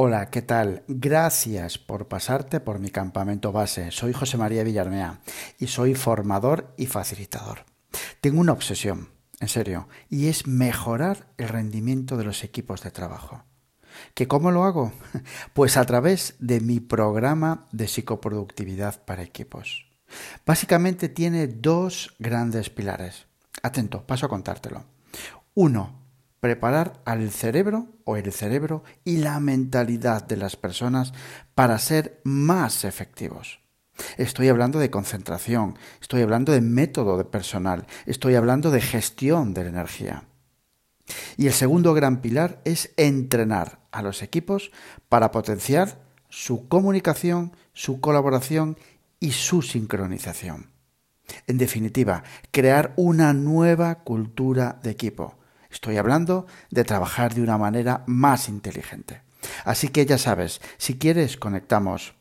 Hola, ¿qué tal? Gracias por pasarte por mi campamento base. Soy José María Villarmea y soy formador y facilitador. Tengo una obsesión, en serio, y es mejorar el rendimiento de los equipos de trabajo. ¿Que cómo lo hago? Pues a través de mi programa de psicoproductividad para equipos. Básicamente tiene dos grandes pilares. Atento, paso a contártelo. Uno, preparar al cerebro o el cerebro y la mentalidad de las personas para ser más efectivos. Estoy hablando de concentración, estoy hablando de método de personal, estoy hablando de gestión de la energía. Y el segundo gran pilar es entrenar a los equipos para potenciar su comunicación, su colaboración y su sincronización. En definitiva, crear una nueva cultura de equipo Estoy hablando de trabajar de una manera más inteligente. Así que ya sabes, si quieres conectamos